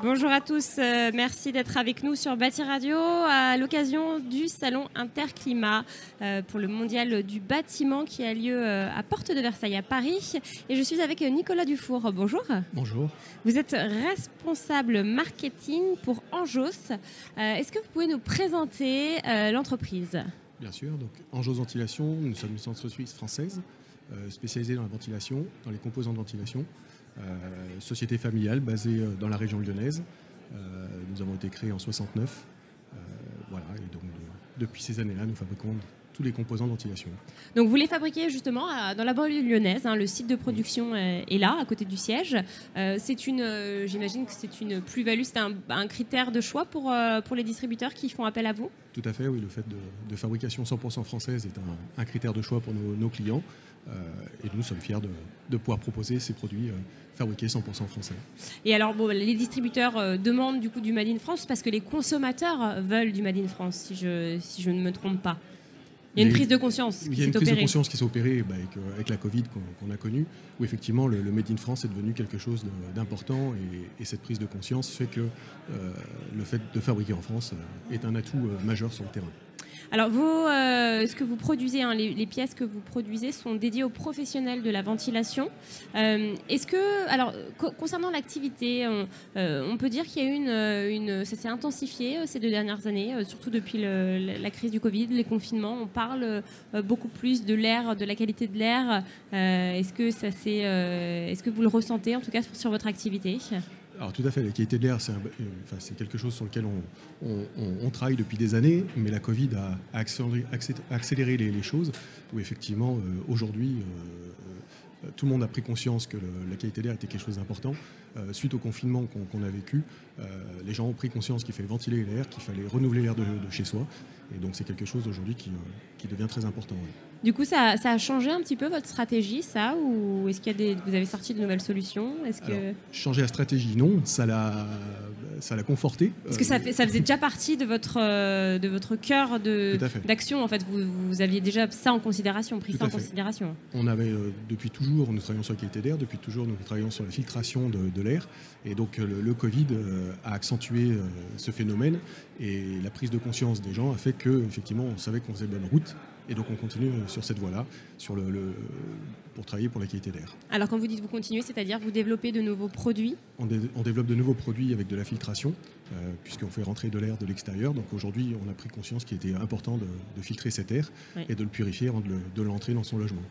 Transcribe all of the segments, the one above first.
Bonjour à tous, euh, merci d'être avec nous sur Bâti Radio à l'occasion du salon Interclimat euh, pour le mondial du bâtiment qui a lieu euh, à Porte de Versailles à Paris. Et je suis avec Nicolas Dufour. Bonjour. Bonjour. Vous êtes responsable marketing pour Anjos. Est-ce que vous pouvez nous présenter l'entreprise? Bien sûr. Donc Anjos Ventilation, nous sommes une entreprise française spécialisée dans la ventilation, dans les composants de ventilation. Euh, société familiale basée euh, dans la région lyonnaise. Euh, nous avons été créés en 69. voilà, et donc depuis ces années-là, nous fabriquons tous les composants de ventilation. Donc vous les fabriquez justement dans la banlieue lyonnaise. Hein, le site de production est là, à côté du siège. c'est une, j'imagine que c'est une plus-value, c'est un, critère de choix pour, pour les distributeurs qui font appel à vous? Tout à fait, oui. Le fait de, fabrication 100% française est un, critère de choix pour nos, clients. et nous sommes fiers de, de, pouvoir proposer ces produits fabriqué 100% français. Et alors, bon, les distributeurs euh, demandent du coup du Made in France parce que les consommateurs euh, veulent du Made in France, si je, si je ne me trompe pas. Il y a une prise de conscience. Il y a une prise de conscience qui s'est opérée bah, avec, la Covid qu'on a connue, où effectivement le, Made in France est devenu quelque chose d'important et, cette prise de conscience fait que euh, le fait de fabriquer en France est un atout majeur sur le terrain. Alors, vous, euh, ce que vous produisez, hein, les, pièces que vous produisez sont dédiées aux professionnels de la ventilation. Euh, est-ce que, alors, concernant l'activité, euh, on, peut dire qu'il y a eu une, ça s'est intensifié ces deux dernières années, surtout depuis la crise du Covid, les confinements. On parle beaucoup plus de l'air, de la qualité de l'air. est-ce que ça est-ce que vous le ressentez en tout cas sur votre activité? Alors tout à fait, la qualité de l'air, c'est quelque chose sur lequel on, travaille depuis des années, mais la Covid a accéléré, les, choses, où effectivement, euh, aujourd'hui, euh, euh, tout le monde a pris conscience que la qualité de l'air était quelque chose d'important. suite au confinement qu'on a vécu, les gens ont pris conscience qu'il fallait ventiler l'air, qu'il fallait renouveler l'air de, chez soi. Et donc c'est quelque chose aujourd'hui qui, devient très important. Du coup, ça, a changé un petit peu votre stratégie, ça Ou est-ce qu'il y a des, vous avez sorti de nouvelles solutions? Que... changer la stratégie, non. Ça l'a, ça l'a conforté. Parce que ça, ça faisait déjà partie de votre, euh, de votre cœur de, d'action. En fait, vous, vous, aviez déjà ça en considération, pris ça en considération. On avait, euh, depuis toujours, nous travaillons sur la qualité d'air, depuis toujours, nous travaillons sur la filtration de, l'air. Et donc, le, le Covid euh, a accentué ce phénomène. Et la prise de conscience des gens a fait que, effectivement, on savait qu'on faisait bonne route et donc on continue euh, sur cette voie-là sur le, pour travailler pour la qualité d'air. Alors quand vous dites vous continuez, c'est-à-dire vous développez de nouveaux produits on, développe de nouveaux produits avec de la filtration, euh, puisqu'on fait rentrer de l'air de l'extérieur. Donc aujourd'hui, on a pris conscience qu'il était important de, filtrer cet air et de le purifier avant de l'entrer dans son logement.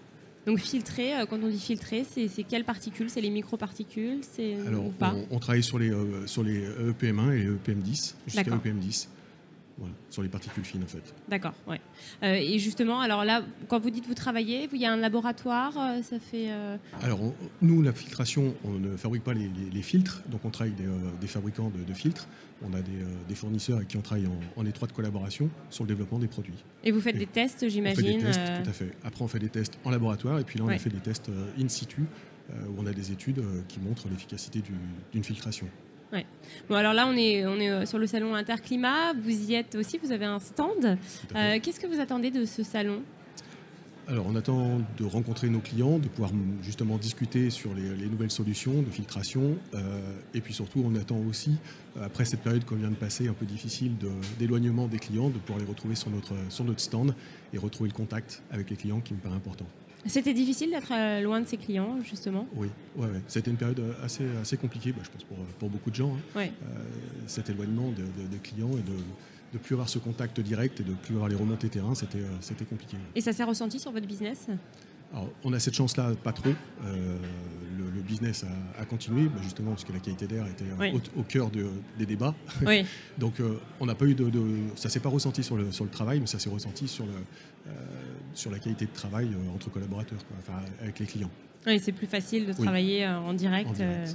Donc filtrer, euh, quand on dit filtrer, c'est quelles particules? C'est les microparticules? Alors, on, travaille sur les, sur les EPM1 et les EPM10, jusqu'à EPM10 sur les particules fines en fait. D'accord, ouais. Euh, et justement, alors là, quand vous dites vous travaillez, il y a un laboratoire, euh, ça fait. Euh, alors nous, la filtration, on ne fabrique pas les, filtres, donc on travaille avec des, fabricants de, filtres. On a des, fournisseurs avec qui on travaille en, étroite collaboration sur le développement des produits. Et vous faites des tests, j'imagine. On fait des tests, tout à fait. Après, on fait des tests en laboratoire, et puis là, on a fait des tests in situ, où on a des études qui montrent l'efficacité d'une filtration. Ouais. Bon, alors là, on est, on est euh, sur le salon Interclimat. Vous y êtes aussi, vous avez un stand. Euh, qu'est-ce que vous attendez de ce salon? Alors, on attend de rencontrer nos clients, de pouvoir justement discuter sur les, nouvelles solutions de filtration. Euh, et puis surtout, on attend aussi, après cette période qu'on vient de passer, un peu difficile d'éloignement des clients, de pouvoir les retrouver sur notre, sur notre stand et retrouver le contact avec les clients qui me paraît important. C'était difficile d'être euh, loin de ses clients, justement? Oui, ouais, c'était une période assez, assez compliquée, bah, je pense, pour, pour, beaucoup de gens. Hein. Euh, cet éloignement des clients et de ne plus avoir ce contact direct et de ne plus avoir les remontées terrain, c'était euh, compliqué. Et ça s'est ressenti sur votre business? Alors, on a cette chance-là, pas trop. le, business a, continué, bah, justement parce que la qualité d'air était au, cœur des débats. Oui. Donc, on n'a pas eu de, de ça s'est pas ressenti sur le, sur le travail, mais ça s'est ressenti sur le, sur la qualité de travail euh, entre collaborateurs, enfin, avec les clients. Oui, c'est plus facile de travailler euh, en direct. Euh.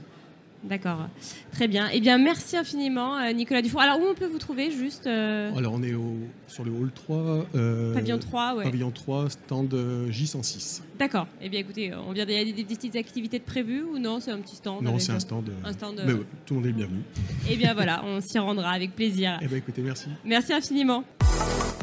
D'accord. Très bien. Eh bien, merci infiniment, euh, Nicolas Dufour. Alors, où on peut vous trouver juste euh, Alors, on est au, sur le hall 3. euh, Pavillon 3, ouais. Pavillon 3, stand euh, J106. D'accord. Eh bien, écoutez, on vient, des, des petites activités de prévues ou non? C'est un petit stand Non, c'est un stand. euh, un stand, ouais, tout le monde est bienvenu. Eh bien, voilà, on s'y rendra avec plaisir. Eh bien, écoutez, merci. Merci infiniment.